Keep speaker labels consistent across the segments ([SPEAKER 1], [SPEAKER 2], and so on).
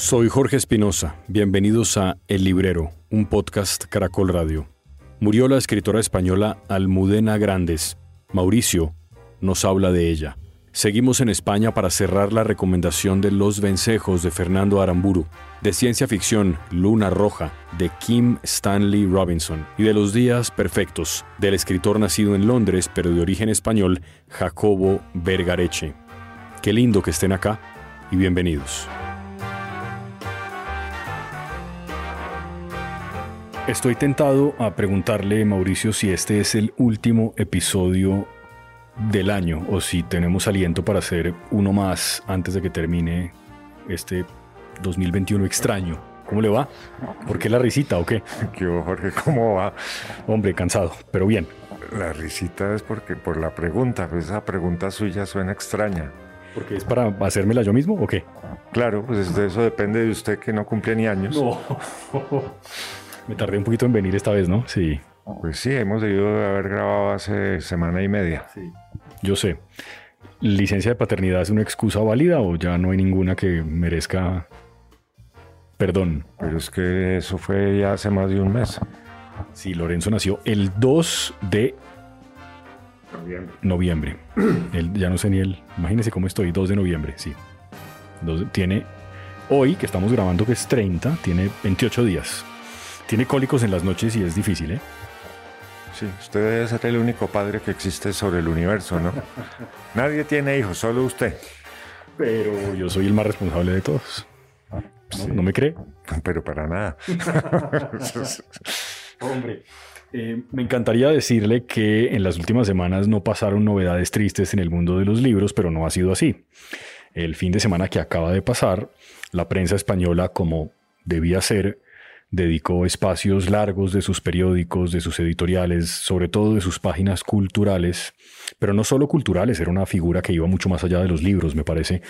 [SPEAKER 1] Soy Jorge Espinosa. Bienvenidos a El Librero, un podcast Caracol Radio. Murió la escritora española Almudena Grandes. Mauricio nos habla de ella. Seguimos en España para cerrar la recomendación de Los Vencejos de Fernando Aramburu, de ciencia ficción Luna Roja de Kim Stanley Robinson y de Los Días Perfectos del escritor nacido en Londres pero de origen español Jacobo Vergareche. Qué lindo que estén acá y bienvenidos. Estoy tentado a preguntarle, Mauricio, si este es el último episodio del año o si tenemos aliento para hacer uno más antes de que termine este 2021 extraño. ¿Cómo le va? ¿Por qué la risita o qué?
[SPEAKER 2] ¿Qué Jorge? ¿Cómo va?
[SPEAKER 1] Hombre, cansado, pero bien.
[SPEAKER 2] La risita es porque por la pregunta, pues esa pregunta suya suena extraña.
[SPEAKER 1] ¿Porque es para hacérmela yo mismo o qué?
[SPEAKER 2] Claro, pues eso depende de usted que no cumple ni años.
[SPEAKER 1] No. Me tardé un poquito en venir esta vez, ¿no? Sí.
[SPEAKER 2] Pues sí, hemos debido haber grabado hace semana y media.
[SPEAKER 1] Sí. Yo sé. ¿Licencia de paternidad es una excusa válida o ya no hay ninguna que merezca perdón?
[SPEAKER 2] Pero es que eso fue ya hace más de un mes.
[SPEAKER 1] Sí, Lorenzo nació el 2 de
[SPEAKER 2] Noviembre.
[SPEAKER 1] noviembre. El- ya no sé ni el. Imagínense cómo estoy, 2 de noviembre, sí. Dos- tiene. Hoy, que estamos grabando, que es 30, tiene 28 días. Tiene cólicos en las noches y es difícil, ¿eh?
[SPEAKER 2] Sí, usted debe ser el único padre que existe sobre el universo, ¿no? Nadie tiene hijos, solo usted.
[SPEAKER 1] Pero yo soy el más responsable de todos. ¿No,
[SPEAKER 2] Sí.
[SPEAKER 1] ¿No me cree?
[SPEAKER 2] Pero para nada.
[SPEAKER 1] Hombre. Eh, me encantaría decirle que en las últimas semanas no pasaron novedades tristes en el mundo de los libros, pero no ha sido así. El fin de semana que acaba de pasar, la prensa española, como debía ser, dedicó espacios largos de sus periódicos, de sus editoriales, sobre todo de sus páginas culturales, pero no solo culturales, era una figura que iba mucho más allá de los libros, me parece,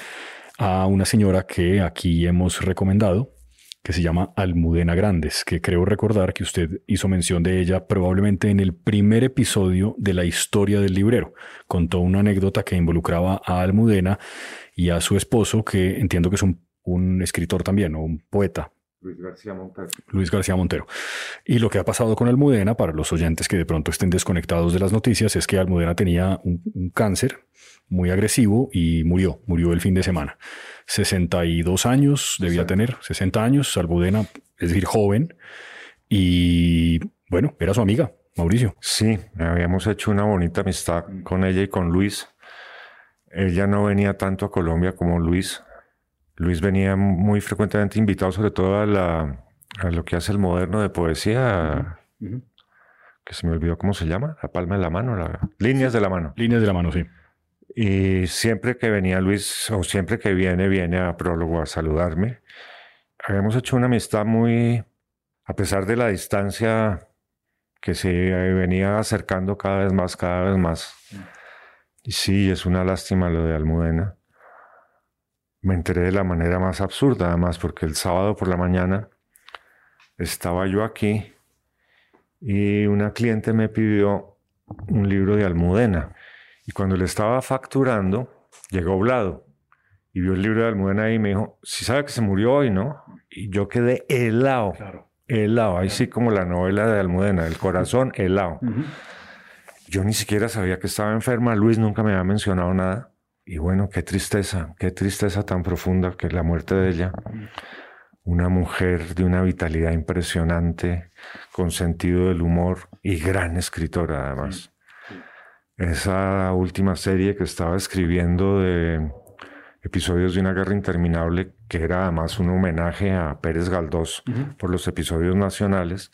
[SPEAKER 1] a una señora que aquí hemos recomendado, que se llama Almudena Grandes, que creo recordar que usted hizo mención de ella probablemente en el primer episodio de la historia del librero. Contó una anécdota que involucraba a Almudena y a su esposo, que entiendo que es un, un escritor también, o un poeta,
[SPEAKER 2] Luis García Montero.
[SPEAKER 1] Luis García Montero. Y lo que ha pasado con Almudena, para los oyentes que de pronto estén desconectados de las noticias, es que Almudena tenía un, un cáncer muy agresivo y murió, murió el fin de semana. 62 años debía
[SPEAKER 2] Sí.
[SPEAKER 1] tener, 60 años, Almudena, es decir, joven. Y bueno, era su amiga, Mauricio.
[SPEAKER 2] Sí, habíamos hecho una bonita amistad con ella y con Luis. Ella no venía tanto a Colombia como Luis. Luis venía muy frecuentemente invitado, sobre todo a, la, a lo que hace el moderno de poesía, que se me olvidó cómo se llama, la palma de la mano, la, líneas de la mano.
[SPEAKER 1] Líneas de la mano, sí.
[SPEAKER 2] Y siempre que venía Luis, o siempre que viene, viene a prólogo a saludarme. Habíamos hecho una amistad muy, a pesar de la distancia que se venía acercando cada vez más, cada vez más. Y sí, es una lástima lo de Almudena. Me enteré de la manera más absurda, además, porque el sábado por la mañana estaba yo aquí y una cliente me pidió un libro de Almudena. Y cuando le estaba facturando, llegó Vlado y vio el libro de Almudena y me dijo, si sabe que se murió hoy, ¿no? Y yo quedé helado,
[SPEAKER 1] Claro.
[SPEAKER 2] helado, ahí sí como la novela de Almudena, el corazón helado. Yo ni siquiera sabía que estaba enferma, Luis nunca me había mencionado nada. Y bueno, qué tristeza, qué tristeza tan profunda que la muerte de ella. Una mujer de una vitalidad impresionante, con sentido del humor y gran escritora además. Esa última serie que estaba escribiendo de episodios de una guerra interminable, que era además un homenaje a Pérez Galdós por los episodios nacionales,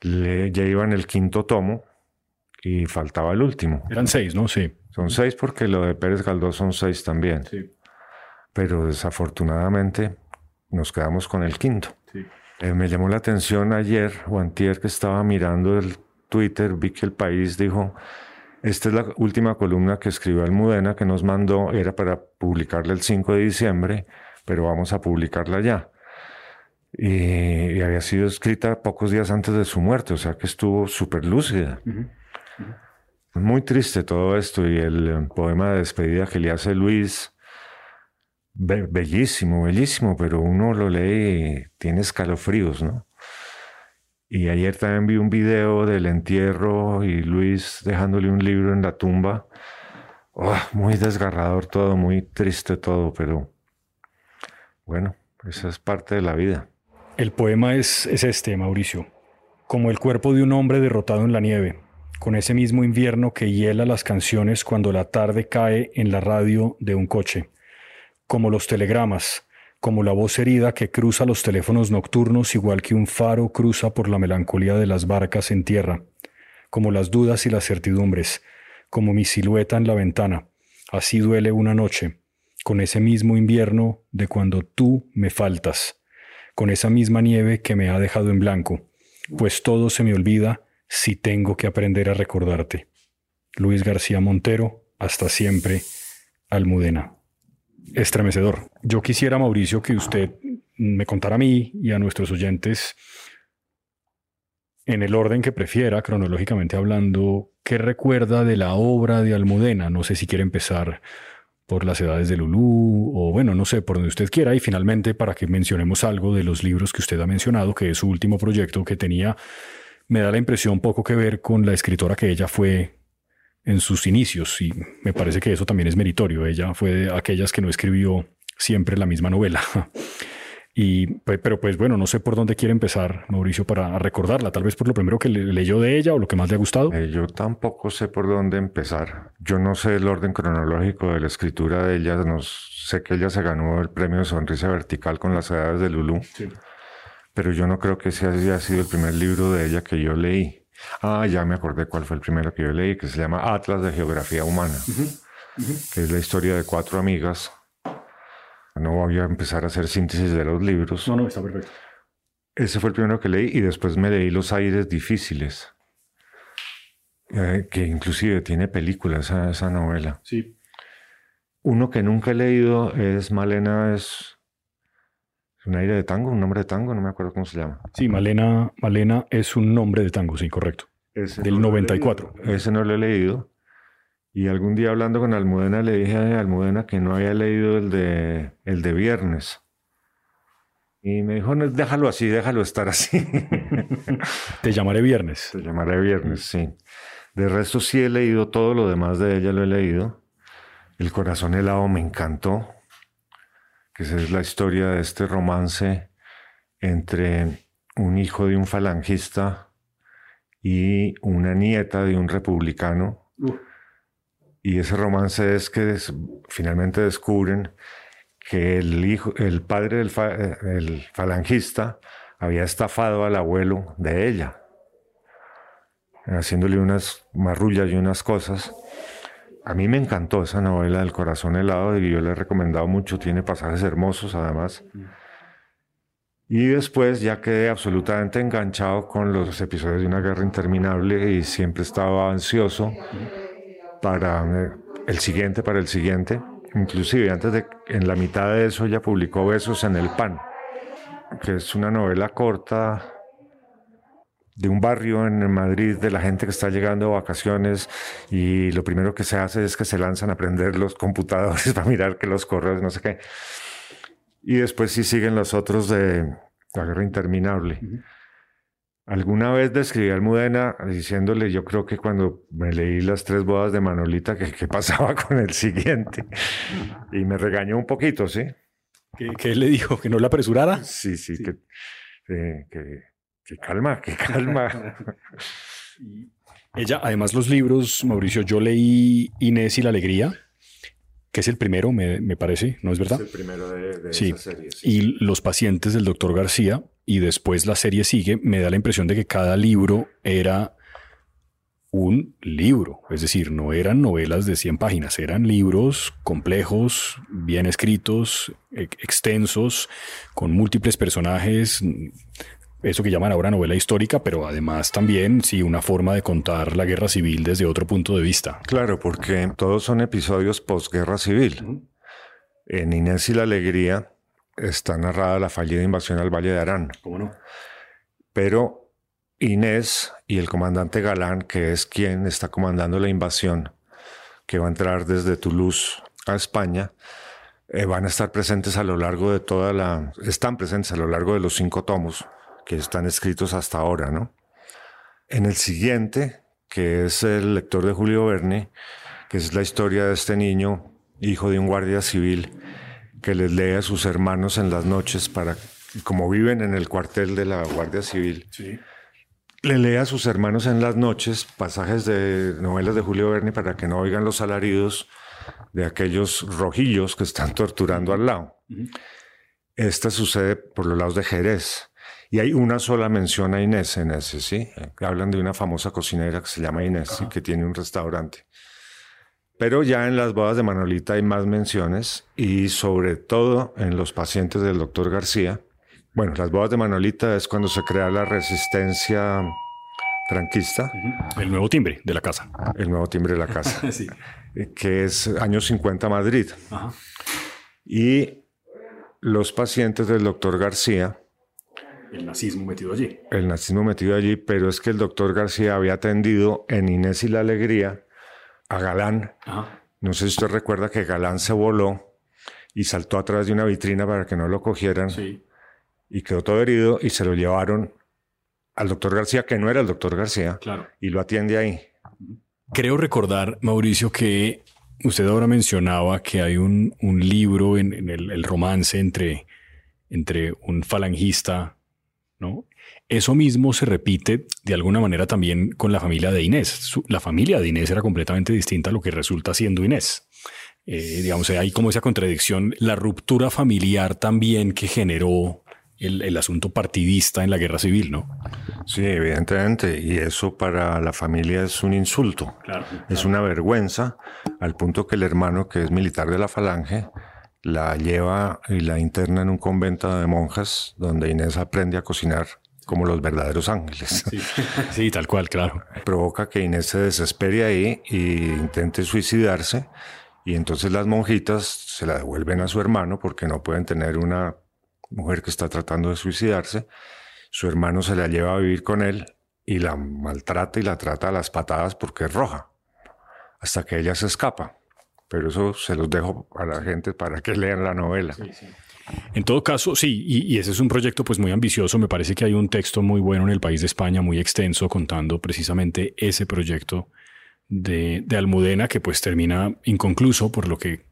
[SPEAKER 2] le, ya iba en el quinto tomo y faltaba el último.
[SPEAKER 1] Eran seis, ¿no? Sí.
[SPEAKER 2] Son seis porque lo de Pérez Galdós son seis también,
[SPEAKER 1] Sí.
[SPEAKER 2] pero desafortunadamente nos quedamos con el quinto.
[SPEAKER 1] Sí.
[SPEAKER 2] Eh, me llamó la atención ayer o antier que estaba mirando el Twitter, vi que el país dijo, esta es la última columna que escribió Almudena que nos mandó, era para publicarla el 5 de diciembre, pero vamos a publicarla ya. Y, y había sido escrita pocos días antes de su muerte, o sea que estuvo súper lúcida. Muy triste todo esto y el eh, poema de despedida que le hace Luis bellísimo, bellísimo, pero uno lo lee y tiene escalofríos, ¿no? Y ayer también vi un video del entierro y Luis dejándole un libro en la tumba. Oh, muy desgarrador todo, muy triste todo, pero bueno, esa es parte de la vida.
[SPEAKER 1] El poema es, es este, Mauricio. Como el cuerpo de un hombre derrotado en la nieve, con ese mismo invierno que hiela las canciones cuando la tarde cae en la radio de un coche. Como los telegramas, como la voz herida que cruza los teléfonos nocturnos igual que un faro cruza por la melancolía de las barcas en tierra, como las dudas y las certidumbres, como mi silueta en la ventana. Así duele una noche, con ese mismo invierno de cuando tú me faltas, con esa misma nieve que me ha dejado en blanco, pues todo se me olvida si tengo que aprender a recordarte. Luis García Montero, hasta siempre, Almudena estremecedor. Yo quisiera, Mauricio, que usted me contara a mí y a nuestros oyentes, en el orden que prefiera, cronológicamente hablando, qué recuerda de la obra de Almudena. No sé si quiere empezar por las edades de Lulú o bueno, no sé, por donde usted quiera. Y finalmente, para que mencionemos algo de los libros que usted ha mencionado, que es su último proyecto que tenía, me da la impresión poco que ver con la escritora que ella fue en sus inicios y me parece que eso también es meritorio. Ella fue de aquellas que no escribió siempre la misma novela. Y, pero pues bueno, no sé por dónde quiere empezar, Mauricio, para recordarla. Tal vez por lo primero que leyó de ella o lo que más le ha gustado.
[SPEAKER 2] Eh, yo tampoco sé por dónde empezar. Yo no sé el orden cronológico de la escritura de ella. No sé que ella se ganó el premio Sonrisa Vertical con las edades de Lulú. Pero yo no creo que ese haya sido el primer libro de ella que yo leí. Ah, ya me acordé cuál fue el primero que yo leí, que se llama Atlas de Geografía Humana, que es la historia de cuatro amigas. No voy a empezar a hacer síntesis de los libros.
[SPEAKER 1] No, no, está perfecto.
[SPEAKER 2] Ese fue el primero que leí y después me leí Los Aires Difíciles, eh, que inclusive tiene película esa, esa novela.
[SPEAKER 1] Sí.
[SPEAKER 2] Uno que nunca he leído es Malena es un aire de tango, un nombre de tango, no me acuerdo cómo se llama.
[SPEAKER 1] Sí, Malena, Malena es un nombre de tango, sí, correcto. del 94.
[SPEAKER 2] Ese no lo he leído. Y algún día hablando con Almudena le dije a Almudena que no había leído el de, el de viernes. Y me dijo, no, déjalo así, déjalo estar así.
[SPEAKER 1] Te llamaré viernes.
[SPEAKER 2] Te llamaré viernes, sí. De resto sí he leído todo lo demás de ella, lo he leído. El corazón helado me encantó que es la historia de este romance entre un hijo de un falangista y una nieta de un republicano. Y ese romance es que finalmente descubren que el, hijo, el padre del falangista había estafado al abuelo de ella, haciéndole unas marrullas y unas cosas. A mí me encantó esa novela del corazón helado y yo le he recomendado mucho, tiene pasajes hermosos además. Y después ya quedé absolutamente enganchado con los episodios de una guerra interminable y siempre estaba ansioso para eh, el siguiente, para el siguiente. Inclusive antes de, en la mitad de eso ya publicó Besos en el Pan, que es una novela corta de un barrio en Madrid de la gente que está llegando a vacaciones y lo primero que se hace es que se lanzan a aprender los computadores para mirar que los correos, no sé qué. Y después sí siguen los otros de la guerra interminable. Alguna vez describí a Almudena diciéndole, yo creo que cuando me leí las tres bodas de Manolita, que qué pasaba con el siguiente. Y me regañó un poquito, ¿sí?
[SPEAKER 1] ¿Qué, le dijo? ¿Que no la apresurara?
[SPEAKER 2] Sí, sí, Que, eh, que que calma, que calma.
[SPEAKER 1] Ella, además, los libros, Mauricio, yo leí Inés y la Alegría, que es el primero, me, parece, ¿no es verdad?
[SPEAKER 2] Es el primero de,
[SPEAKER 1] sí. esa serie. Y Los pacientes del doctor García, y después la serie sigue, me da la impresión de que cada libro era un libro, es decir, no eran novelas de 100 páginas, eran libros complejos, bien escritos, extensos, con múltiples personajes, eso que llaman ahora novela histórica, pero además también, sí, una forma de contar la guerra civil desde otro punto de vista.
[SPEAKER 2] Claro, porque todos son episodios posguerra civil. En Inés y la Alegría está narrada la fallida invasión al Valle de Arán.
[SPEAKER 1] ¿Cómo no?
[SPEAKER 2] Pero Inés y el comandante Galán, que es quien está comandando la invasión, que va a entrar desde Toulouse a España, eh, van a estar presentes a lo largo de toda la, están presentes a lo largo de los cinco tomos que están escritos hasta ahora, ¿no? En el siguiente, que es el lector de Julio Verne, que es la historia de este niño, hijo de un guardia civil, que les lee a sus hermanos en las noches para, como viven en el cuartel de la Guardia Civil, le lee a sus hermanos en las noches pasajes de novelas de Julio Verne para que no oigan los alaridos de aquellos rojillos que están torturando al lado. Esta sucede por los lados de Jerez. Y hay una sola mención a Inés en ese, ¿sí? Hablan de una famosa cocinera que se llama Inés y que tiene un restaurante. Pero ya en las bodas de Manolita hay más menciones y sobre todo en los pacientes del doctor García. Bueno, las bodas de Manolita es cuando se crea la resistencia franquista.
[SPEAKER 1] El nuevo timbre de la casa.
[SPEAKER 2] El nuevo timbre de la casa. sí. Que es años 50 Madrid. Y los pacientes del doctor García.
[SPEAKER 1] El nazismo metido allí.
[SPEAKER 2] El nazismo metido allí, pero es que el doctor García había atendido en Inés y la Alegría a Galán. No sé si usted recuerda que Galán se voló y saltó a través de una vitrina para que no lo cogieran. Sí. Y quedó todo herido y se lo llevaron al doctor García, que no era el doctor García, claro. y lo atiende ahí.
[SPEAKER 1] Creo recordar, Mauricio, que usted ahora mencionaba que hay un, libro en, el, romance entre, entre un falangista, ¿no? Eso mismo se repite de alguna manera también con la familia de Inés. la familia de Inés era completamente distinta a lo que resulta siendo Inés. Eh, digamos, hay como esa contradicción, la ruptura familiar también que generó el, asunto partidista en la guerra civil, ¿no?
[SPEAKER 2] Sí, evidentemente, y eso para la familia es un insulto, es una vergüenza, al punto que el hermano, que es militar de la falange, la lleva y la interna en un convento de monjas donde Inés aprende a cocinar como los verdaderos ángeles.
[SPEAKER 1] Sí, tal cual, claro.
[SPEAKER 2] Provoca que Inés se desespere ahí e intente suicidarse y entonces las monjitas se la devuelven a su hermano porque no pueden tener una mujer que está tratando de suicidarse. Su hermano se la lleva a vivir con él y la maltrata y la trata a las patadas porque es roja, hasta que ella se escapa. Pero eso se los dejo a la gente para que lean la novela.
[SPEAKER 1] En todo caso, sí, y, ese es un proyecto pues muy ambicioso. Me parece que hay un texto muy bueno en el país de España, muy extenso, contando precisamente ese proyecto de, de Almudena, que pues termina inconcluso, por lo que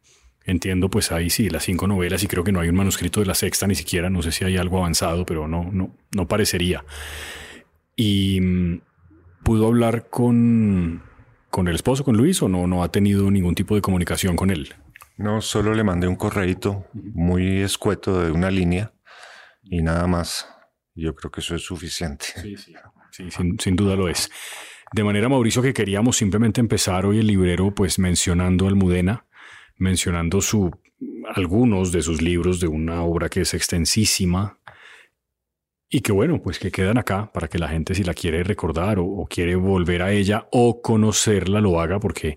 [SPEAKER 1] Entiendo, pues ahí sí, las cinco novelas y creo que no hay un manuscrito de la sexta ni siquiera, no sé si hay algo avanzado, pero no, no, no parecería. Y mm, pudo hablar con, con el esposo, con Luis, o no, no ha tenido ningún tipo de comunicación con él.
[SPEAKER 2] No, solo le mandé un correíto muy escueto de una línea y nada más. Yo creo que eso es suficiente.
[SPEAKER 1] Sí, sí, sí sin, sin duda lo es. De manera, Mauricio, que queríamos simplemente empezar hoy el librero, pues mencionando Almudena mencionando su, algunos de sus libros de una obra que es extensísima y que bueno, pues que quedan acá para que la gente si la quiere recordar o, quiere volver a ella o conocerla lo haga porque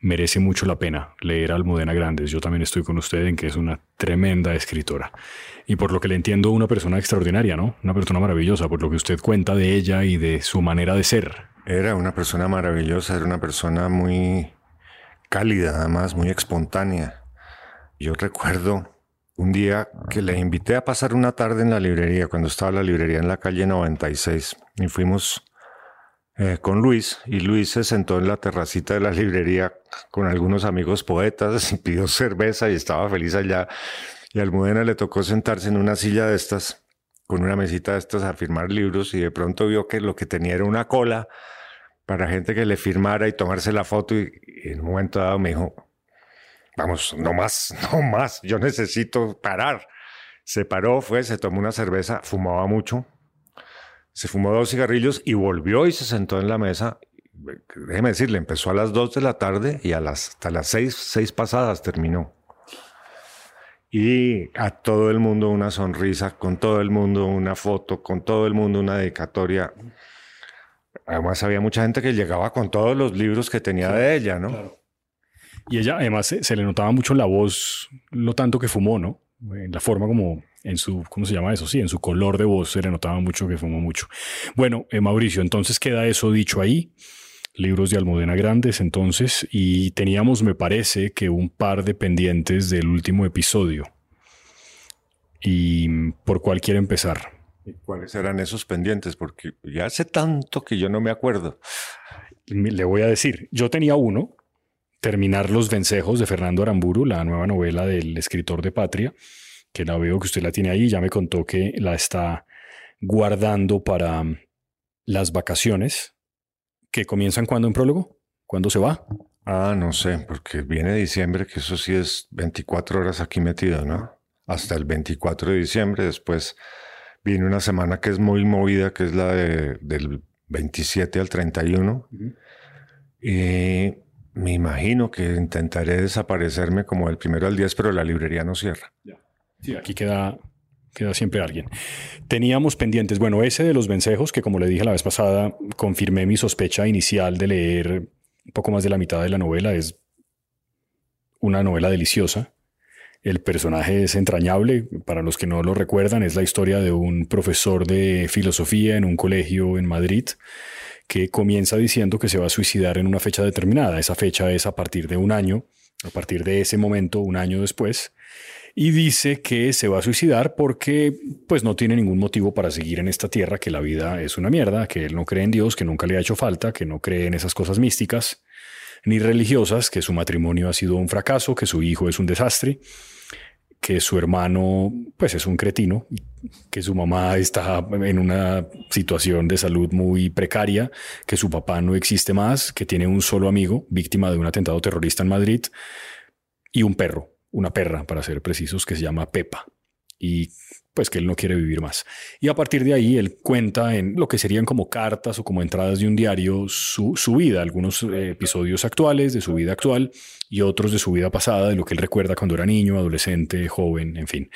[SPEAKER 1] merece mucho la pena leer a Almudena Grandes. Yo también estoy con usted en que es una tremenda escritora. Y por lo que le entiendo, una persona extraordinaria, ¿no? Una persona maravillosa, por lo que usted cuenta de ella y de su manera de ser.
[SPEAKER 2] Era una persona maravillosa, era una persona muy cálida, además, muy espontánea. Yo recuerdo un día que le invité a pasar una tarde en la librería, cuando estaba la librería en la calle 96, y fuimos eh, con Luis, y Luis se sentó en la terracita de la librería con algunos amigos poetas y pidió cerveza y estaba feliz allá. Y a Almudena le tocó sentarse en una silla de estas, con una mesita de estas a firmar libros, y de pronto vio que lo que tenía era una cola para gente que le firmara y tomarse la foto y, en un momento dado me dijo, vamos, no más, no más, yo necesito parar. Se paró, fue, se tomó una cerveza, fumaba mucho, se fumó dos cigarrillos y volvió y se sentó en la mesa. Déjeme decirle, empezó a las dos de la tarde y a las, hasta las seis, seis pasadas terminó. Y a todo el mundo una sonrisa, con todo el mundo una foto, con todo el mundo una dedicatoria. Además, había mucha gente que llegaba con todos los libros que tenía de ella, ¿no?
[SPEAKER 1] Y ella, además, se, le notaba mucho la voz lo tanto que fumó, ¿no? En la forma como, en su, ¿cómo se llama eso? Sí, en su color de voz se le notaba mucho que fumó mucho. Bueno, eh, Mauricio, entonces queda eso dicho ahí. libros de Almudena Grandes entonces y teníamos, me parece, que un par de pendientes del último episodio. ¿Y por cuál quiere empezar?
[SPEAKER 2] ¿Cuáles eran esos pendientes? Porque ya hace tanto que yo no me acuerdo.
[SPEAKER 1] Le voy a decir, yo tenía uno, terminar Los Vencejos de Fernando Aramburu, la nueva novela del escritor de Patria, que la veo que usted la tiene ahí, ya me contó que la está guardando para las vacaciones, que comienzan cuando en prólogo, ¿cuándo se va?
[SPEAKER 2] Ah, no sé, porque viene diciembre, que eso sí es 24 horas aquí metido, ¿no? Hasta el 24 de diciembre, después viene una semana que es muy movida, que es la del 27 al 31. Y me imagino que intentaré desaparecerme como el primero al 10, pero la librería no cierra.
[SPEAKER 1] Sí, aquí queda, queda siempre alguien. Teníamos pendientes, bueno, ese de los vencejos, que como le dije la vez pasada, confirmé mi sospecha inicial de leer un poco más de la mitad de la novela. Es una novela deliciosa. El personaje es entrañable. Para los que no lo recuerdan, es la historia de un profesor de filosofía en un colegio en Madrid que comienza diciendo que se va a suicidar en una fecha determinada. Esa fecha es a partir de un año, a partir de ese momento, un año después, y dice que se va a suicidar porque pues no tiene ningún motivo para seguir en esta tierra, que la vida es una mierda, que él no cree en Dios, que nunca le ha hecho falta, que no cree en esas cosas místicas ni religiosas, que su matrimonio ha sido un fracaso, que su hijo es un desastre que su hermano pues es un cretino, que su mamá está en una situación de salud muy precaria, que su papá no existe más, que tiene un solo amigo víctima de un atentado terrorista en Madrid y un perro, una perra para ser precisos, que se llama Pepa. Y pues que él no quiere vivir más. Y a partir de ahí él cuenta en lo que serían como cartas o como entradas de un diario su, vida, algunos eh, episodios actuales de su vida actual y otros de su vida pasada, de lo que él recuerda cuando era niño, adolescente, joven, en fin.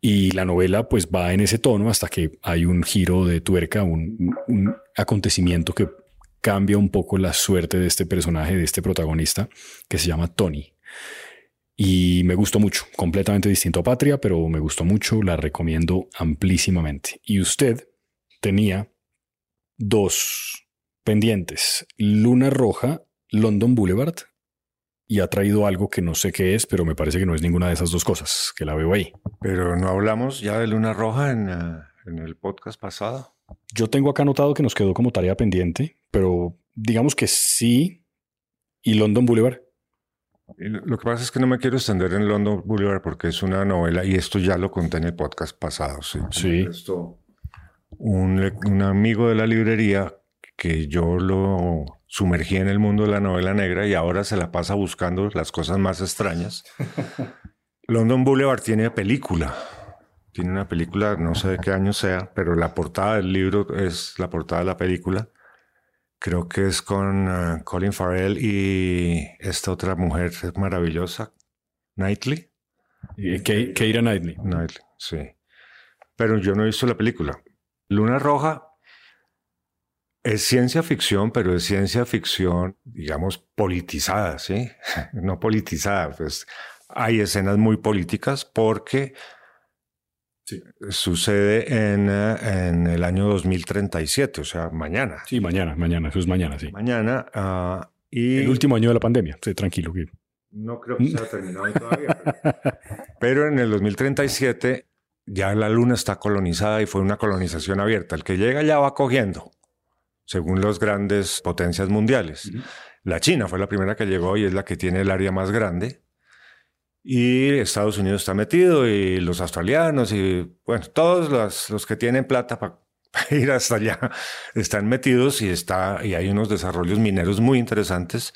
[SPEAKER 1] Y la novela pues va en ese tono hasta que hay un giro de tuerca, un, un acontecimiento que cambia un poco la suerte de este personaje, de este protagonista, que se llama Tony. Y me gustó mucho, completamente distinto a Patria, pero me gustó mucho, la recomiendo amplísimamente. Y usted tenía dos pendientes, Luna Roja, London Boulevard, y ha traído algo que no sé qué es, pero me parece que no es ninguna de esas dos cosas, que la veo ahí.
[SPEAKER 2] Pero no hablamos ya de Luna Roja en, eh, en el podcast pasado.
[SPEAKER 1] Yo tengo acá anotado que nos quedó como tarea pendiente, pero digamos que sí, y London Boulevard.
[SPEAKER 2] Lo que pasa es que no me quiero extender en London Boulevard porque es una novela y esto ya lo conté en el podcast pasado. Sí. un, un, amigo de la librería que yo lo sumergí en el mundo de la novela negra y ahora se la pasa buscando las cosas más extrañas. London Boulevard tiene película. Tiene una película, no sé de qué año sea, pero la portada del libro es la portada de la película creo que es con eh, Colin Farrell y esta otra mujer maravillosa, Knightley.
[SPEAKER 1] Keira Knightley.
[SPEAKER 2] Knightley, sí. Pero yo no he visto la película. Luna Roja es ciencia ficción, pero es ciencia ficción, digamos, politizada, ¿sí? no politizada, pues hay escenas muy políticas porque Sucede en, eh, en, el año 2037, o sea, mañana.
[SPEAKER 1] Sí, mañana, mañana, eso es mañana, sí.
[SPEAKER 2] Mañana. Ah, y
[SPEAKER 1] el último año de la pandemia, sí, tranquilo.
[SPEAKER 2] No creo que se haya terminado todavía. pero, en el 2037 ya la luna está colonizada y fue una colonización abierta. El que llega ya va cogiendo, según las grandes potencias mundiales. La China fue la primera que llegó y es la que tiene el área más grande y Estados Unidos está metido y los australianos y bueno, todos los, los que tienen plata para ir hasta allá están metidos y, está, y hay unos desarrollos mineros muy interesantes.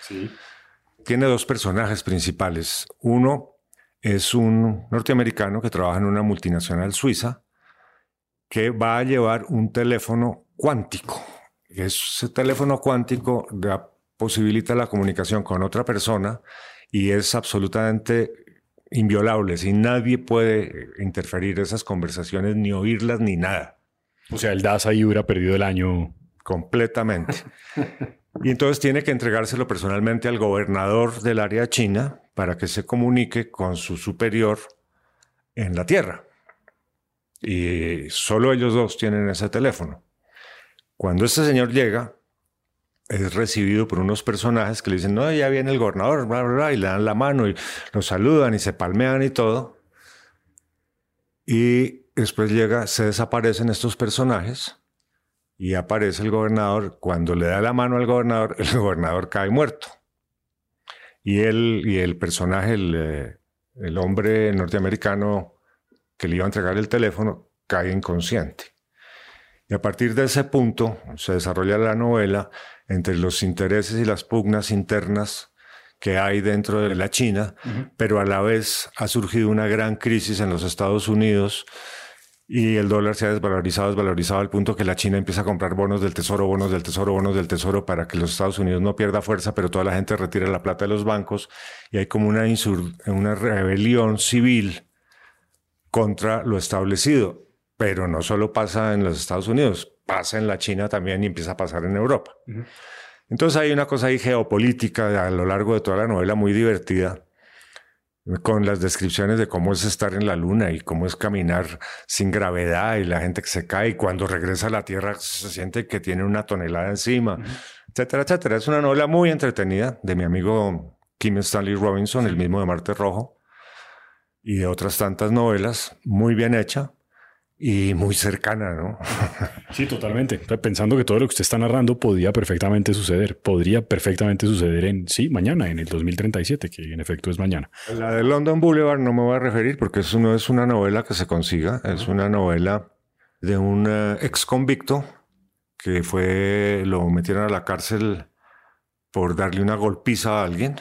[SPEAKER 2] Tiene dos personajes principales. Uno es un norteamericano que trabaja en una multinacional suiza que va a llevar un teléfono cuántico. Ese teléfono cuántico posibilita la comunicación con otra persona y es absolutamente inviolables y nadie puede interferir esas conversaciones, ni oírlas, ni nada.
[SPEAKER 1] O sea, el DAS ahí hubiera perdido el año.
[SPEAKER 2] Completamente. y entonces tiene que entregárselo personalmente al gobernador del área china para que se comunique con su superior en la Tierra. Y solo ellos dos tienen ese teléfono. Cuando este señor llega, es recibido por unos personajes que le dicen, no, ya viene el gobernador, bla, bla, bla, y le dan la mano y lo saludan y se palmean y todo. Y después llega, se desaparecen estos personajes y aparece el gobernador. Cuando le da la mano al gobernador, el gobernador cae muerto. Y él y el personaje, el, eh, el hombre norteamericano que le iba a entregar el teléfono, cae inconsciente. Y a partir de ese punto se desarrolla la novela entre los intereses y las pugnas internas que hay dentro de la China, pero a la vez ha surgido una gran crisis en los Estados Unidos y el dólar se ha desvalorizado, desvalorizado al punto que la China empieza a comprar bonos del tesoro, bonos del tesoro, bonos del tesoro para que los Estados Unidos no pierda fuerza, pero toda la gente retira la plata de los bancos y hay como una, una rebelión civil contra lo establecido. Pero no solo pasa en los Estados Unidos, pasa en la China también y empieza a pasar en Europa. Entonces hay una cosa ahí geopolítica a lo largo de toda la novela muy divertida con las descripciones de cómo es estar en la luna y cómo es caminar sin gravedad y la gente que se cae y cuando regresa a la Tierra se siente que tiene una tonelada encima, etcétera, etcétera. Es una novela muy entretenida de mi amigo Kim Stanley Robinson, el mismo de Marte Rojo, y de otras tantas novelas, muy bien hecha y muy cercana, ¿no?
[SPEAKER 1] Sí, totalmente. Pensando que todo lo que usted está narrando podría perfectamente suceder, podría perfectamente suceder en, sí, mañana, en el 2037, que en efecto es mañana.
[SPEAKER 2] La de London Boulevard no me voy a referir porque eso no es una novela que se consiga, es una novela de un eh, ex convicto que fue, lo metieron a la cárcel por darle una golpiza a alguien.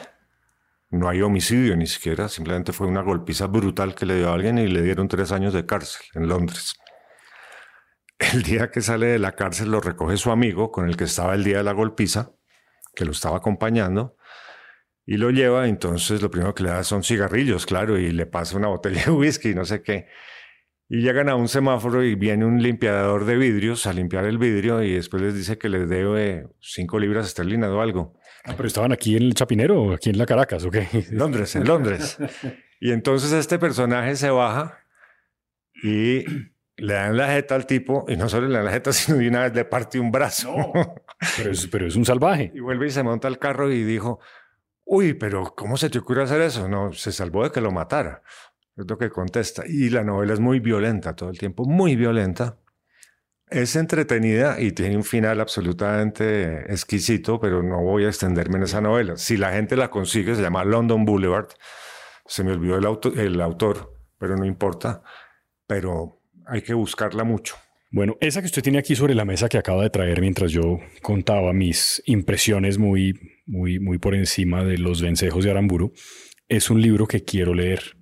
[SPEAKER 2] No hay homicidio ni siquiera, simplemente fue una golpiza brutal que le dio a alguien y le dieron tres años de cárcel en Londres. El día que sale de la cárcel lo recoge su amigo con el que estaba el día de la golpiza, que lo estaba acompañando, y lo lleva. Entonces lo primero que le da son cigarrillos, claro, y le pasa una botella de whisky, no sé qué. Y llegan a un semáforo y viene un limpiador de vidrios a limpiar el vidrio y después les dice que les debe cinco libras esterlinas o algo.
[SPEAKER 1] Ah, pero estaban aquí en el Chapinero aquí en la Caracas, ¿o qué?
[SPEAKER 2] Londres, en Londres. Y entonces este personaje se baja y le dan la jeta al tipo, y no solo le dan la jeta, sino de una vez le parte un brazo.
[SPEAKER 1] pero, es, pero es un salvaje.
[SPEAKER 2] Y vuelve y se monta al carro y dijo, uy, pero ¿cómo se te ocurre hacer eso? No, se salvó de que lo matara. Es lo que contesta. Y la novela es muy violenta todo el tiempo, muy violenta. Es entretenida y tiene un final absolutamente exquisito, pero no voy a extenderme en esa novela. Si la gente la consigue, se llama London Boulevard. Se me olvidó el, el autor, pero no importa. Pero hay que buscarla mucho.
[SPEAKER 1] Bueno, esa que usted tiene aquí sobre la mesa que acaba de traer mientras yo contaba mis impresiones muy, muy, muy por encima de los vencejos de Aramburu, es un libro que quiero leer.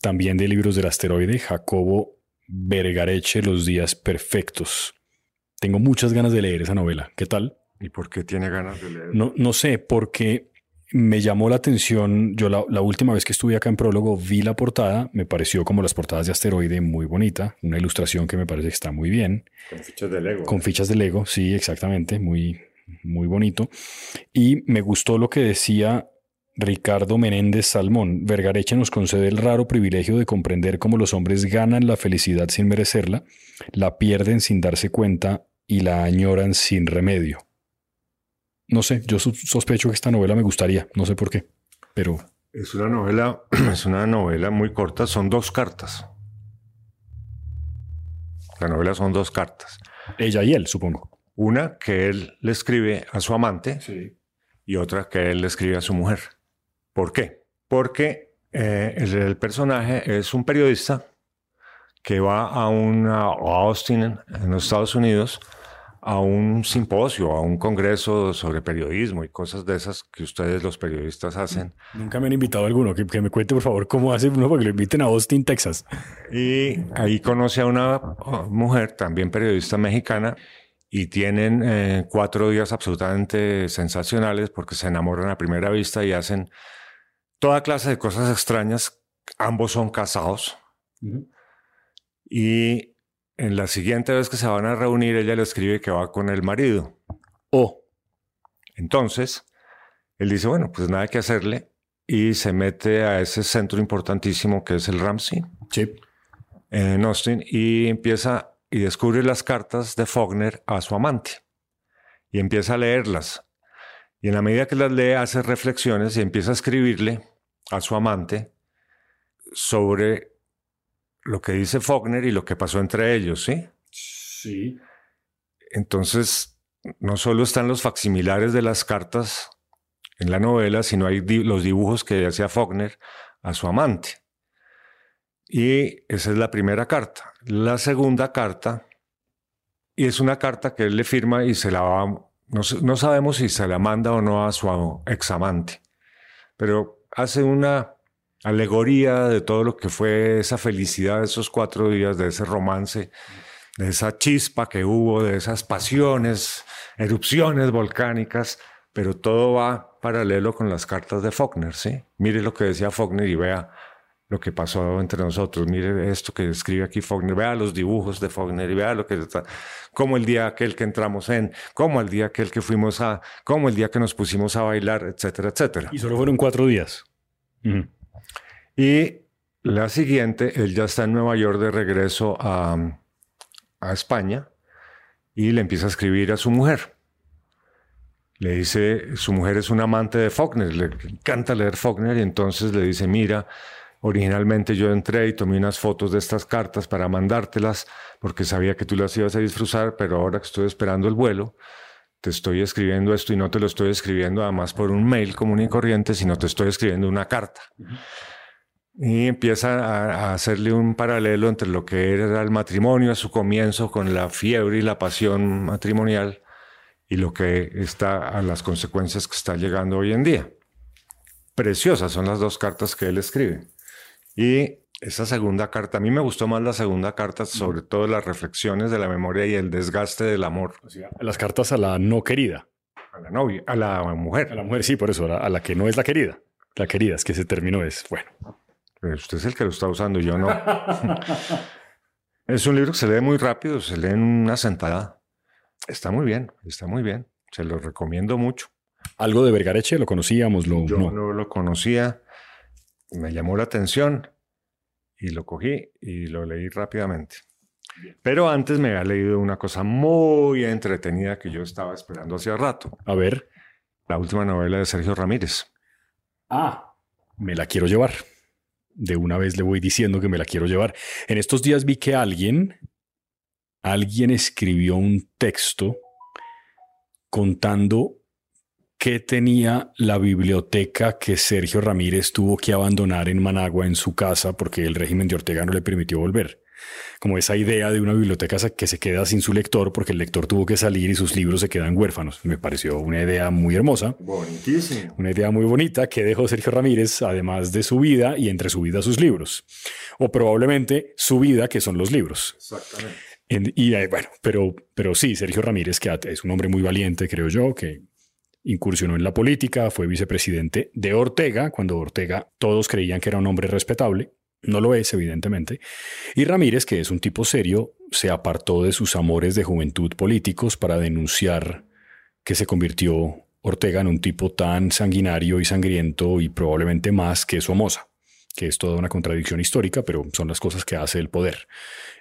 [SPEAKER 1] También de libros del asteroide, Jacobo Vergareche, Los días perfectos. Tengo muchas ganas de leer esa novela. ¿Qué tal?
[SPEAKER 2] ¿Y por qué tiene ganas de leer?
[SPEAKER 1] No, no sé, porque me llamó la atención. Yo la, última vez que estuve acá en Prólogo vi la portada. Me pareció como las portadas de Asteroide muy bonita. Una ilustración que me parece que está muy bien.
[SPEAKER 2] Con fichas de Lego.
[SPEAKER 1] Con fichas de Lego, sí, exactamente. Muy, muy bonito. Y me gustó lo que decía Ricardo Menéndez Salmón, Vergareche nos concede el raro privilegio de comprender cómo los hombres ganan la felicidad sin merecerla, la pierden sin darse cuenta y la añoran sin remedio. No sé, yo sospecho que esta novela me gustaría, no sé por qué, pero...
[SPEAKER 2] Es una novela, es una novela muy corta, son dos cartas. La novela son dos cartas.
[SPEAKER 1] Ella y él, supongo.
[SPEAKER 2] Una que él le escribe a su amante y otra que él le escribe a su mujer. ¿Por qué? Porque eh, el, personaje es un periodista que va a, una, Austin, en los Estados Unidos, a un simposio, a un congreso sobre periodismo y cosas de esas que ustedes los periodistas hacen.
[SPEAKER 1] Nunca me han invitado a alguno. Que, me cuente, por favor, cómo hace uno para que lo inviten a Austin, Texas.
[SPEAKER 2] Y ahí conoce a una mujer, también periodista mexicana, y tienen eh, cuatro días absolutamente sensacionales porque se enamoran a primera vista y hacen toda clase de cosas extrañas. Ambos son casados. Y en la siguiente vez que se van a reunir, ella le escribe que va con el marido.
[SPEAKER 1] Oh.
[SPEAKER 2] Entonces, él dice, bueno, pues nada que hacerle. Y se mete a ese centro importantísimo que es el Ramsey.
[SPEAKER 1] Sí.
[SPEAKER 2] En Austin. Y empieza y descubre las cartas de Faulkner a su amante. y empieza a leerlas. Y en la medida que las lee, hace reflexiones y empieza a escribirle a su amante sobre lo que dice Faulkner y lo que pasó entre ellos, ¿sí?
[SPEAKER 1] Sí.
[SPEAKER 2] Entonces, no solo están los facsimilares de las cartas en la novela, sino hay los dibujos que hacía Faulkner a su amante. Y esa es la primera carta. La segunda carta, y es una carta que él le firma y se la va, no, sabemos si se la manda o no a su examante, pero hace una alegoría de todo lo que fue esa felicidad de esos cuatro días, de ese romance, de esa chispa que hubo, de esas pasiones, erupciones volcánicas, pero todo va paralelo con las cartas de Faulkner, ¿sí? Mire lo que decía Faulkner y vea lo que pasó entre nosotros. Mire esto que escribe aquí Faulkner, vea los dibujos de Faulkner y vea lo que está, como el día aquel que entramos en, como el día aquel que fuimos a, como el día que nos pusimos a bailar, etcétera, etcétera.
[SPEAKER 1] Y solo fueron cuatro días.
[SPEAKER 2] Y la siguiente, él ya está en Nueva York de regreso a, a España y le empieza a escribir a su mujer. Le dice, su mujer es un amante de Faulkner, le encanta leer Faulkner y entonces le dice, mira, originalmente yo entré y tomé unas fotos de estas cartas para mandártelas porque sabía que tú las ibas a disfrutar, pero ahora que estoy esperando el vuelo, te estoy escribiendo esto y no te lo estoy escribiendo además por un mail común y corriente, sino te estoy escribiendo una carta. Y empieza a, hacerle un paralelo entre lo que era el matrimonio a su comienzo con la fiebre y la pasión matrimonial y lo que está a las consecuencias que está llegando hoy en día. Preciosas son las dos cartas que él escribe. Y esa segunda carta, a mí me gustó más la segunda carta, sobre todo las reflexiones de la memoria y el desgaste del amor.
[SPEAKER 1] las cartas a la no querida.
[SPEAKER 2] A la novia, a la mujer.
[SPEAKER 1] A la mujer, sí, por eso, a la que no es la querida. La querida, es que ese término es, bueno,
[SPEAKER 2] usted es el que lo está usando, yo no. es un libro que se lee muy rápido, se lee en una sentada. Está muy bien, está muy bien. Se lo recomiendo mucho.
[SPEAKER 1] ¿Algo de Vergareche? ¿Lo conocíamos? Lo,
[SPEAKER 2] yo no. lo conocía. Me llamó la atención y lo cogí y lo leí rápidamente. Pero antes me había leído una cosa muy entretenida que yo estaba esperando hace rato.
[SPEAKER 1] A ver.
[SPEAKER 2] La última novela de Sergio Ramírez.
[SPEAKER 1] Ah, me la quiero llevar de una vez le voy diciendo que me la quiero llevar. En estos días vi que alguien, alguien escribió un texto contando qué tenía la biblioteca que Sergio Ramírez tuvo que abandonar en Managua en su casa porque el régimen de Ortega no le permitió volver como esa idea de una biblioteca que se queda sin su lector porque el lector tuvo que salir y sus libros se quedan huérfanos. Me pareció una idea muy hermosa.
[SPEAKER 2] Bonitísimo.
[SPEAKER 1] Una idea muy bonita que dejó Sergio Ramírez, además de su vida y entre su vida sus libros. O probablemente su vida, que son los libros.
[SPEAKER 2] Exactamente.
[SPEAKER 1] y eh, bueno, pero, pero sí, Sergio Ramírez, que es un hombre muy valiente, creo yo, que incursionó en la política, fue vicepresidente de Ortega, cuando Ortega todos creían que era un hombre respetable, no lo es, evidentemente. Y Ramírez, que es un tipo serio, se apartó de sus amores de juventud políticos para denunciar que se convirtió Ortega en un tipo tan sanguinario y sangriento y probablemente más que Somoza, que es toda una contradicción histórica, pero son las cosas que hace el poder.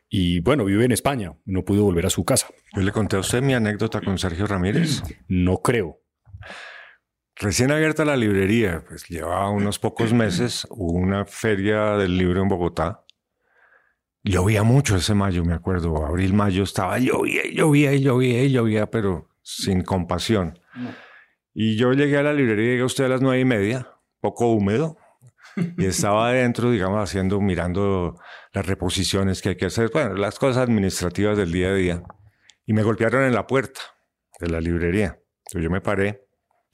[SPEAKER 1] Y bueno, vive en España, no pudo volver a su casa.
[SPEAKER 2] Yo le conté a usted mi anécdota con Sergio Ramírez.
[SPEAKER 1] No creo.
[SPEAKER 2] Recién abierta la librería, pues llevaba unos pocos meses, hubo una feria del libro en Bogotá. Llovía mucho ese mayo, me acuerdo. Abril, mayo estaba llovía, llovía, llovía, llovía, pero sin compasión. Y yo llegué a la librería, llegué usted a las nueve y media, poco húmedo, y estaba adentro, digamos, haciendo, mirando las reposiciones que hay que hacer, bueno, las cosas administrativas del día a día. Y me golpearon en la puerta de la librería. Entonces yo me paré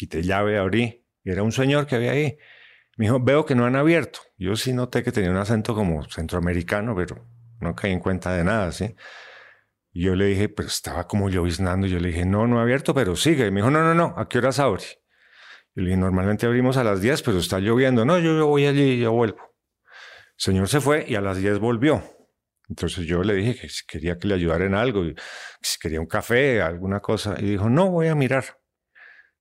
[SPEAKER 2] quité llave, abrí, era un señor que había ahí. Me dijo, veo que no han abierto. Yo sí noté que tenía un acento como centroamericano, pero no caí en cuenta de nada, ¿sí? Y yo le dije, pues estaba como lloviznando. Yo le dije, no, no ha abierto, pero sigue. Y me dijo, no, no, no, ¿a qué horas abre? Y le dije, normalmente abrimos a las 10, pero está lloviendo. No, yo, yo voy allí y yo vuelvo. El señor se fue y a las 10 volvió. Entonces yo le dije que si quería que le ayudara algo, si quería un café, alguna cosa. Y dijo, no, voy a mirar.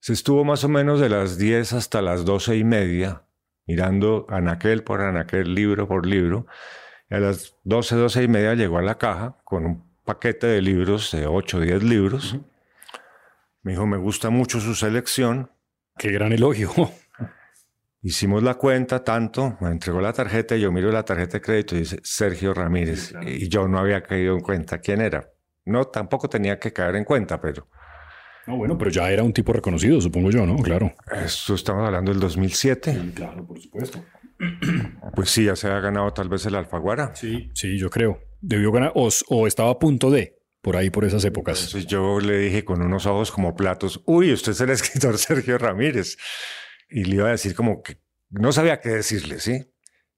[SPEAKER 2] Se estuvo más o menos de las 10 hasta las 12 y media, mirando anaquel por anaquel, libro por libro. Y a las 12, 12 y media llegó a la caja con un paquete de libros, de 8 o 10 libros. Me dijo, me gusta mucho su selección.
[SPEAKER 1] Qué gran elogio.
[SPEAKER 2] Hicimos la cuenta tanto, me entregó la tarjeta y yo miro la tarjeta de crédito y dice Sergio Ramírez. Y yo no había caído en cuenta quién era. No, tampoco tenía que caer en cuenta, pero...
[SPEAKER 1] No, bueno, pero ya era un tipo reconocido, supongo yo, ¿no? Claro.
[SPEAKER 2] Esto estamos hablando del 2007.
[SPEAKER 1] Sí, claro, por supuesto.
[SPEAKER 2] Pues sí, ya se ha ganado tal vez el Alfaguara.
[SPEAKER 1] Sí, sí, yo creo. Debió ganar o, o estaba a punto de, por ahí, por esas épocas.
[SPEAKER 2] Entonces yo le dije con unos ojos como platos, uy, usted es el escritor Sergio Ramírez. Y le iba a decir como que no sabía qué decirle, ¿sí?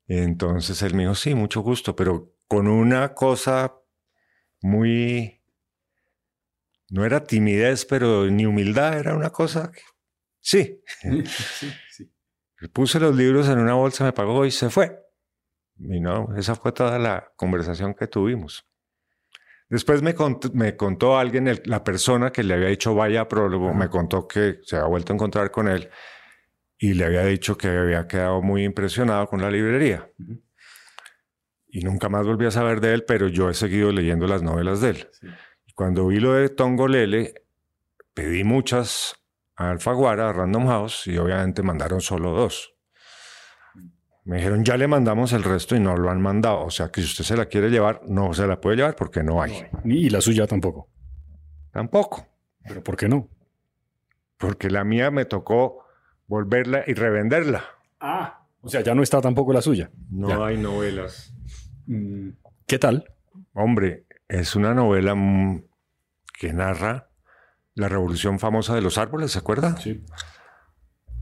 [SPEAKER 2] Entonces él me dijo, sí, mucho gusto, pero con una cosa muy... No era timidez, pero ni humildad, era una cosa... Que... Sí. sí, sí. Puse los libros en una bolsa, me pagó y se fue. Y no, esa fue toda la conversación que tuvimos. Después me contó, me contó alguien, la persona que le había dicho vaya prólogo, me contó que se había vuelto a encontrar con él y le había dicho que había quedado muy impresionado con la librería. Y nunca más volví a saber de él, pero yo he seguido leyendo las novelas de él. Y cuando vi lo de Tongolele, pedí muchas a Alfaguara, a Random House, y obviamente mandaron solo dos. Me dijeron, ya le mandamos el resto y no lo han mandado. O sea que si usted se la quiere llevar, no se la puede llevar porque no hay.
[SPEAKER 1] Y la suya tampoco.
[SPEAKER 2] Tampoco.
[SPEAKER 1] ¿Pero por qué no?
[SPEAKER 2] Porque la mía me tocó volverla y revenderla.
[SPEAKER 1] Ah, o sea, ya no está tampoco la suya.
[SPEAKER 2] No hay novelas.
[SPEAKER 1] Mm, ¿Qué tal?
[SPEAKER 2] Hombre, es una novela que narra la revolución famosa de los árboles, ¿se acuerda?
[SPEAKER 1] Sí.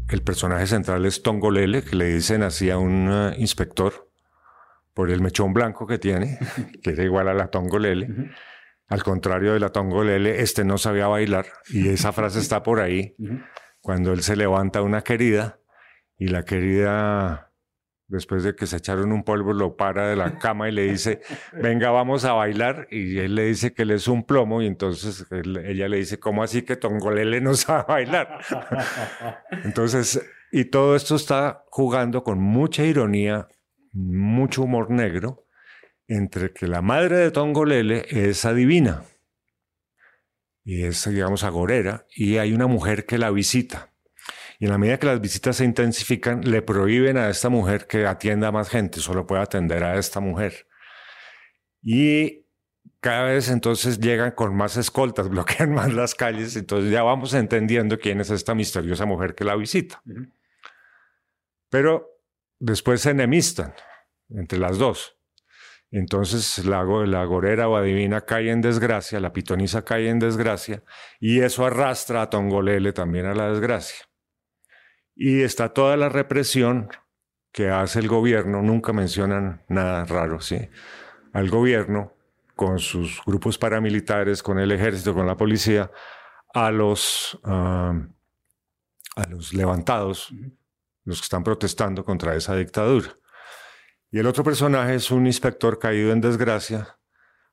[SPEAKER 2] El personaje central es Tongolele, que le dicen así a un uh, inspector por el mechón blanco que tiene, que era igual a la Tongolele. Al contrario de la Tongolele, este no sabía bailar y esa frase está por ahí. Cuando él se levanta a una querida y la querida después de que se echaron un polvo, lo para de la cama y le dice, venga, vamos a bailar. Y él le dice que él es un plomo y entonces ella le dice, ¿cómo así que Tongolele no sabe bailar? entonces, y todo esto está jugando con mucha ironía, mucho humor negro, entre que la madre de Tongolele es adivina y es, digamos, agorera, y hay una mujer que la visita. Y en la medida que las visitas se intensifican, le prohíben a esta mujer que atienda a más gente, solo puede atender a esta mujer. Y cada vez entonces llegan con más escoltas, bloquean más las calles, entonces ya vamos entendiendo quién es esta misteriosa mujer que la visita. Pero después se enemistan entre las dos. Entonces la, la gorera o adivina cae en desgracia, la pitonisa cae en desgracia, y eso arrastra a Tongolele también a la desgracia. Y está toda la represión que hace el gobierno, nunca mencionan nada raro, ¿sí? Al gobierno, con sus grupos paramilitares, con el ejército, con la policía, a los, a los levantados, los que están protestando contra esa dictadura. Y el otro personaje es un inspector caído en desgracia,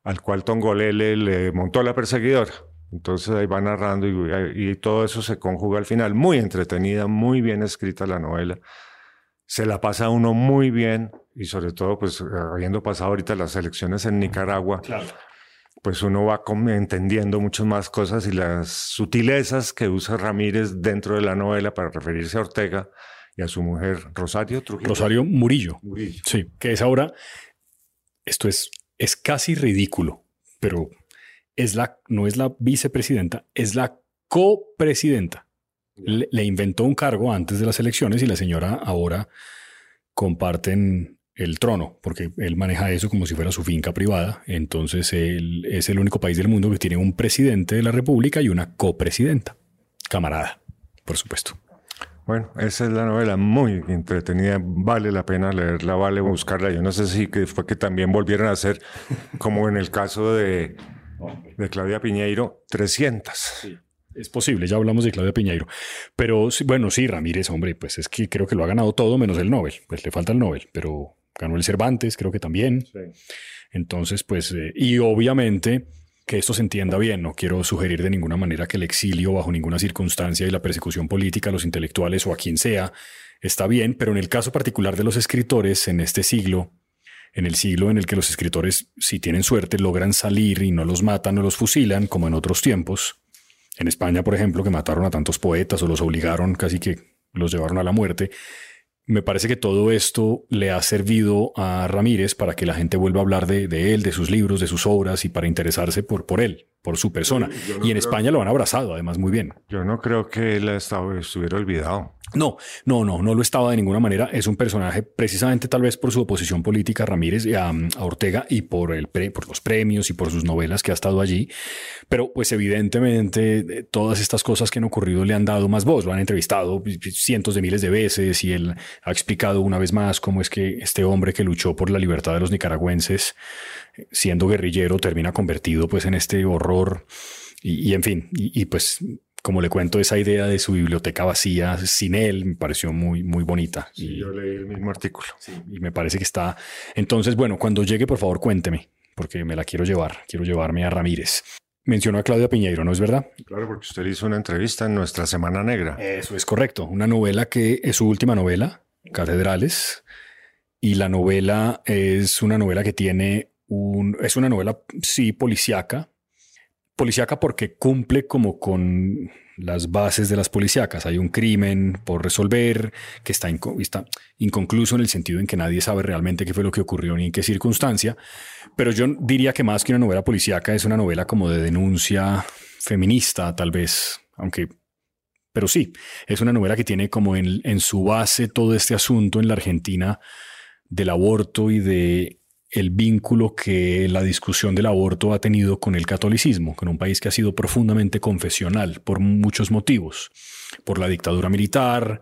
[SPEAKER 2] al cual Tongolele le montó la perseguidora. Entonces ahí va narrando y, todo eso se conjuga al final. Muy entretenida, muy bien escrita la novela. Se la pasa uno muy bien y sobre todo, pues habiendo pasado ahorita las elecciones en Nicaragua, pues uno va entendiendo muchas más cosas y las sutilezas que usa Ramírez dentro de la novela para referirse a Ortega y a su mujer Rosario Trujillo.
[SPEAKER 1] Rosario Murillo. Murillo. Sí, que es ahora, esto es, es casi ridículo, pero es la, no es la vicepresidenta, es la copresidenta. Le, le, inventó un cargo antes de las elecciones y la señora ahora comparten el trono, porque él maneja eso como si fuera su finca privada. Entonces él es el único país del mundo que tiene un presidente de la República y una copresidenta. Camarada, por supuesto.
[SPEAKER 2] Bueno, esa es la novela muy entretenida, vale la pena leerla, vale buscarla. Yo no sé si fue que también volvieron a hacer, como en el caso de de Claudia Piñeiro, 300.
[SPEAKER 1] Sí. Es posible, ya hablamos de Claudia Piñeiro. Pero bueno, sí, Ramírez, hombre, pues es que creo que lo ha ganado todo menos el Nobel. Pues le falta el Nobel, pero ganó el Cervantes, creo que también. Sí. Entonces, pues, eh, y obviamente que esto se entienda bien, no quiero sugerir de ninguna manera que el exilio bajo ninguna circunstancia y la persecución política a los intelectuales o a quien sea está bien, pero en el caso particular de los escritores en este siglo, en el siglo en el que los escritores, si tienen suerte, logran salir y no los matan o los fusilan, como en otros tiempos, en España, por ejemplo, que mataron a tantos poetas o los obligaron, casi que los llevaron a la muerte. Me parece que todo esto le ha servido a Ramírez para que la gente vuelva a hablar de, de él, de sus libros, de sus obras y para interesarse por, por él por su persona. y en España lo han abrazado, además, muy bien.
[SPEAKER 2] Yo no creo que él estuviera olvidado.
[SPEAKER 1] No, no, no, no lo estaba de ninguna manera. Es un personaje, precisamente tal vez por su oposición política a Ramírez, a, a Ortega y por, el por los premios y por sus novelas que ha estado allí. Pero pues evidentemente todas estas cosas que han ocurrido le han dado más voz. Lo han entrevistado cientos de miles de veces y él ha explicado una vez más cómo es que este hombre que luchó por la libertad de los nicaragüenses siendo guerrillero, termina convertido pues en este horror y, en fin, y, pues como le cuento, esa idea de su biblioteca vacía sin él me pareció muy, muy bonita.
[SPEAKER 2] y, yo leí el mismo artículo.
[SPEAKER 1] y me parece que está. Entonces, bueno, cuando llegue, por favor, cuénteme, porque me la quiero llevar. Quiero llevarme a Ramírez. Mencionó a Claudia Piñeiro, ¿no es verdad?
[SPEAKER 2] Claro, porque usted hizo una entrevista en nuestra Semana Negra.
[SPEAKER 1] Eso es correcto. Una novela que es su última novela, Catedrales. Y la novela es una novela que tiene es una novela, sí, policíaca. Policíaca porque cumple como con las bases de las policíacas. Hay un crimen por resolver que está, inconcluso en el sentido en que nadie sabe realmente qué fue lo que ocurrió ni en qué circunstancia. Pero yo diría que más que una novela policíaca es una novela como de denuncia feminista, tal vez, aunque pero sí, es una novela que tiene como en, en, su base todo este asunto en la Argentina del aborto y de el vínculo que la discusión del aborto ha tenido con el catolicismo, con un país que ha sido profundamente confesional por muchos motivos, por la dictadura militar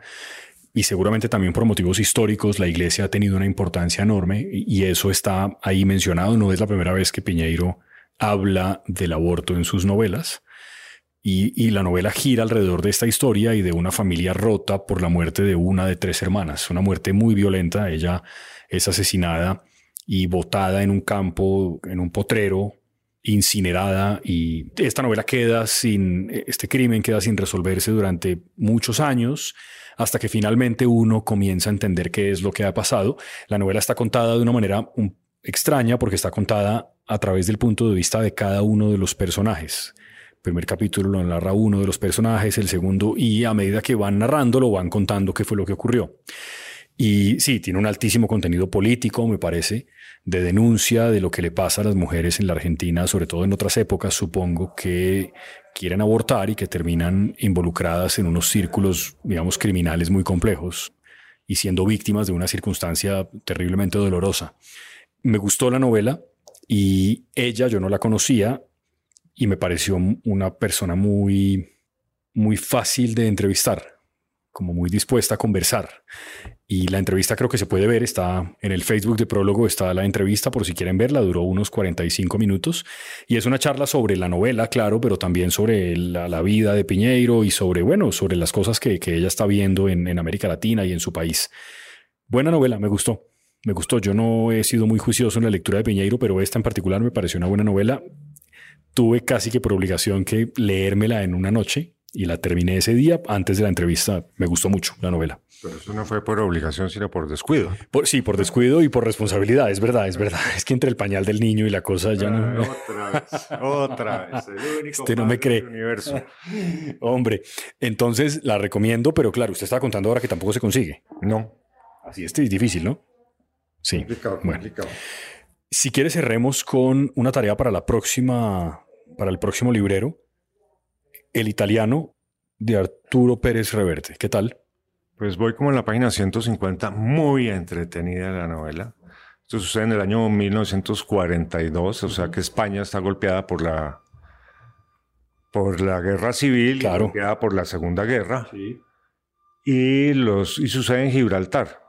[SPEAKER 1] y seguramente también por motivos históricos, la iglesia ha tenido una importancia enorme y eso está ahí mencionado, no es la primera vez que Piñeiro habla del aborto en sus novelas. Y, y, la novela gira alrededor de esta historia y de una familia rota por la muerte de una de tres hermanas, una muerte muy violenta. Ella es asesinada y botada en un campo, en un potrero, incinerada y esta novela queda sin, este crimen queda sin resolverse durante muchos años hasta que finalmente uno comienza a entender qué es lo que ha pasado. La novela está contada de una manera extraña porque está contada a través del punto de vista de cada uno de los personajes. Primer capítulo lo narra uno de los personajes, el segundo, y a medida que van narrando lo van contando qué fue lo que ocurrió. Y sí, tiene un altísimo contenido político, me parece, de denuncia de lo que le pasa a las mujeres en la Argentina, sobre todo en otras épocas, supongo, que quieren abortar y que terminan involucradas en unos círculos, digamos, criminales muy complejos y siendo víctimas de una circunstancia terriblemente dolorosa. Me gustó la novela y ella yo no la conocía y me pareció una persona muy, muy fácil de entrevistar, como muy dispuesta a conversar. Y la entrevista creo que se puede ver, está en el Facebook de Prólogo, está la entrevista por si quieren verla, duró unos 45 minutos. Y es una charla sobre la novela, claro, pero también sobre la, vida de Piñeiro y sobre, bueno, sobre las cosas que, ella está viendo en, en América Latina y en su país. Buena novela, me gustó. Me gustó. Yo no he sido muy juicioso en la lectura de Piñeiro, pero esta en particular me pareció una buena novela. Tuve casi que por obligación que leérmela en una noche y la terminé ese día antes de la entrevista. Me gustó mucho la novela.
[SPEAKER 2] Pero eso no fue por obligación, sino por descuido.
[SPEAKER 1] sí, por descuido y por responsabilidad, es verdad, es verdad. Es que entre el pañal del niño y la cosa ya no...
[SPEAKER 2] Ah, otra vez, otra vez. El único
[SPEAKER 1] usted no me cree.
[SPEAKER 2] Universo.
[SPEAKER 1] Hombre, entonces la recomiendo, pero claro, usted estaba contando ahora que tampoco se consigue.
[SPEAKER 2] No.
[SPEAKER 1] Así es, es difícil, ¿no? Sí.
[SPEAKER 2] Complicado, complicado.
[SPEAKER 1] Si quiere, cerremos con una tarea para la próxima, para el próximo librero. El italiano de Arturo Pérez Reverte. ¿Qué tal?
[SPEAKER 2] Pues voy como en la página 150, muy entretenida la novela. Esto sucede en el año 1942, o sea que España está golpeada por la, por la guerra civil, golpeada por la Segunda Guerra. Y, los, y sucede en Gibraltar,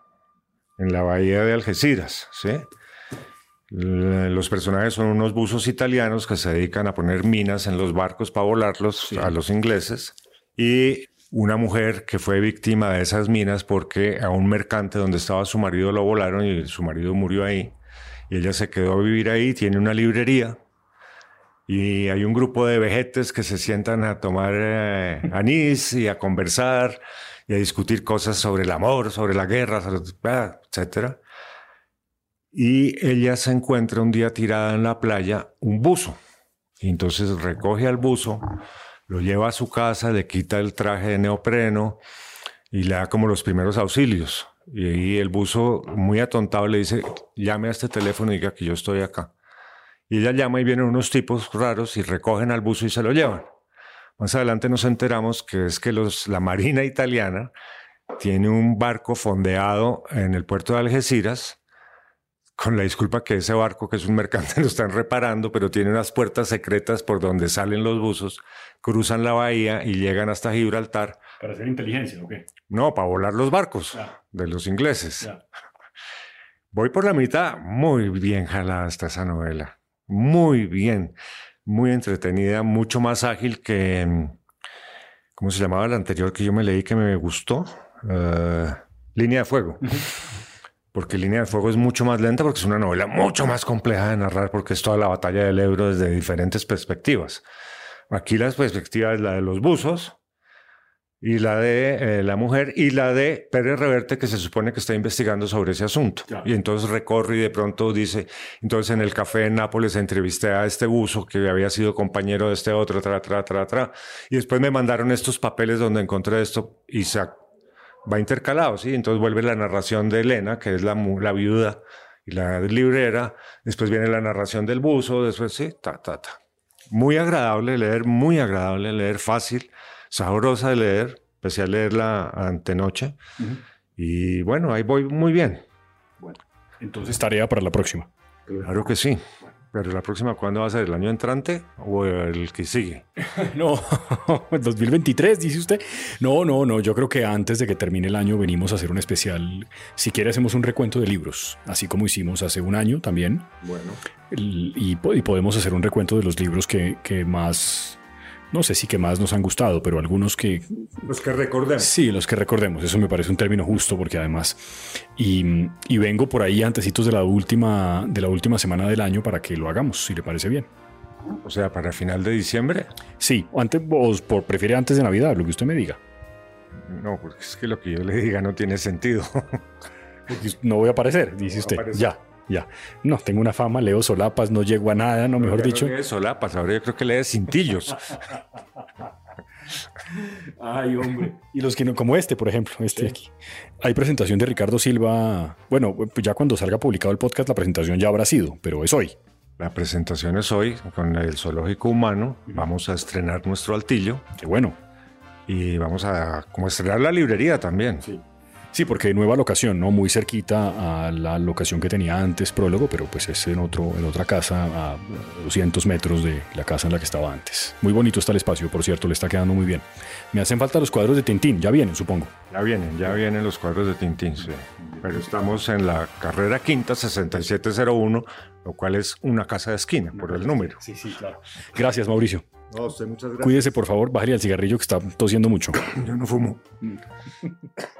[SPEAKER 2] en la bahía de Algeciras. ¿sí? Los personajes son unos buzos italianos que se dedican a poner minas en los barcos para volarlos a los ingleses. Y una mujer que fue víctima de esas minas porque a un mercante donde estaba su marido lo volaron y su marido murió ahí. Y ella se quedó a vivir ahí, tiene una librería y hay un grupo de vejetes que se sientan a tomar eh, anís y a conversar y a discutir cosas sobre el amor, sobre la guerra, ah, etc. Y ella se encuentra un día tirada en la playa un buzo. Y entonces recoge al buzo lo lleva a su casa, le quita el traje de neopreno y le da como los primeros auxilios. Y el buzo, muy atontado, le dice, llame a este teléfono y diga que yo estoy acá. Y ella llama y vienen unos tipos raros y recogen al buzo y se lo llevan. Más adelante nos enteramos que es que los, la Marina italiana tiene un barco fondeado en el puerto de Algeciras con la disculpa que ese barco, que es un mercante, lo están reparando, pero tiene unas puertas secretas por donde salen los buzos, cruzan la bahía y llegan hasta Gibraltar.
[SPEAKER 1] ¿Para hacer inteligencia o qué?
[SPEAKER 2] No, para volar los barcos de los ingleses. Voy por la mitad, muy bien jalada está esa novela. Muy bien, muy entretenida, mucho más ágil que... Mm, ¿Cómo se llamaba la anterior que yo me leí que me gustó? Uh, Línea de Fuego porque Línea de Fuego es mucho más lenta porque es una novela mucho más compleja de narrar porque es toda la batalla del Ebro desde diferentes perspectivas. Aquí la perspectiva es la de los buzos y la de eh, la mujer y la de Pérez Reverte que se supone que está investigando sobre ese asunto. Y entonces recorre y de pronto dice, entonces en el café en Nápoles entrevisté a este buzo que había sido compañero de este otro, tra, tra, tra, tra. Y después me mandaron estos papeles donde encontré esto y se va intercalado, ¿sí? Entonces vuelve la narración de Elena, que es la, la viuda y la librera, después viene la narración del buzo, después, sí, ta, ta, ta. Muy agradable leer, muy agradable leer, fácil, sabrosa de leer, empecé a leerla antenoche. Y bueno, ahí voy muy bien.
[SPEAKER 1] Bueno, entonces tarea para la próxima.
[SPEAKER 2] Claro que sí. Pero la próxima, ¿cuándo va a ser? ¿El año entrante o el que sigue?
[SPEAKER 1] no, 2023, dice usted. No, no, no. Yo creo que antes de que termine el año venimos a hacer un especial. Si quiere, hacemos un recuento de libros, así como hicimos hace un año también.
[SPEAKER 2] Bueno.
[SPEAKER 1] Y, podemos hacer un recuento de los libros que, que más no sé si que más nos han gustado, pero algunos que...
[SPEAKER 2] Los que recordemos.
[SPEAKER 1] Sí, los que recordemos. Eso me parece un término justo porque además... Y, y, vengo por ahí antecitos de la, última, de la última semana del año para que lo hagamos, si le parece bien.
[SPEAKER 2] O sea, para final de diciembre.
[SPEAKER 1] Sí, o antes, vos por, prefiere antes de Navidad, lo que usted me diga.
[SPEAKER 2] No, porque es que lo que yo le diga no tiene sentido.
[SPEAKER 1] no voy a aparecer, dice usted. Ya. Ya. No, tengo una fama, leo solapas, no llego a nada, no, mejor dicho.
[SPEAKER 2] No solapas, ahora yo creo que lee cintillos.
[SPEAKER 1] Ay, hombre. Y los que no, como este, por ejemplo, este aquí. Hay presentación de Ricardo Silva. Bueno, pues ya cuando salga publicado el podcast, la presentación ya habrá sido, pero es hoy.
[SPEAKER 2] La presentación es hoy con el Zoológico Humano. Vamos a estrenar nuestro altillo.
[SPEAKER 1] Qué bueno.
[SPEAKER 2] Y vamos a como estrenar la librería también.
[SPEAKER 1] Sí. Sí, porque nueva locación, ¿no? Muy cerquita a la locación que tenía antes Prólogo, pero pues es en, otro, en otra casa a 200 metros de la casa en la que estaba antes. Muy bonito está el espacio, por cierto, le está quedando muy bien. Me hacen falta los cuadros de Tintín, ya vienen, supongo.
[SPEAKER 2] Ya vienen, ya vienen los cuadros de Tintín, sí. Pero estamos en la carrera quinta 6701, lo cual es una casa de esquina, por el número.
[SPEAKER 1] Sí, sí, claro. Gracias, Mauricio.
[SPEAKER 2] No, usted muchas gracias.
[SPEAKER 1] Cuídese, por favor, bájale al cigarrillo que está tosiendo mucho.
[SPEAKER 2] Yo no fumo.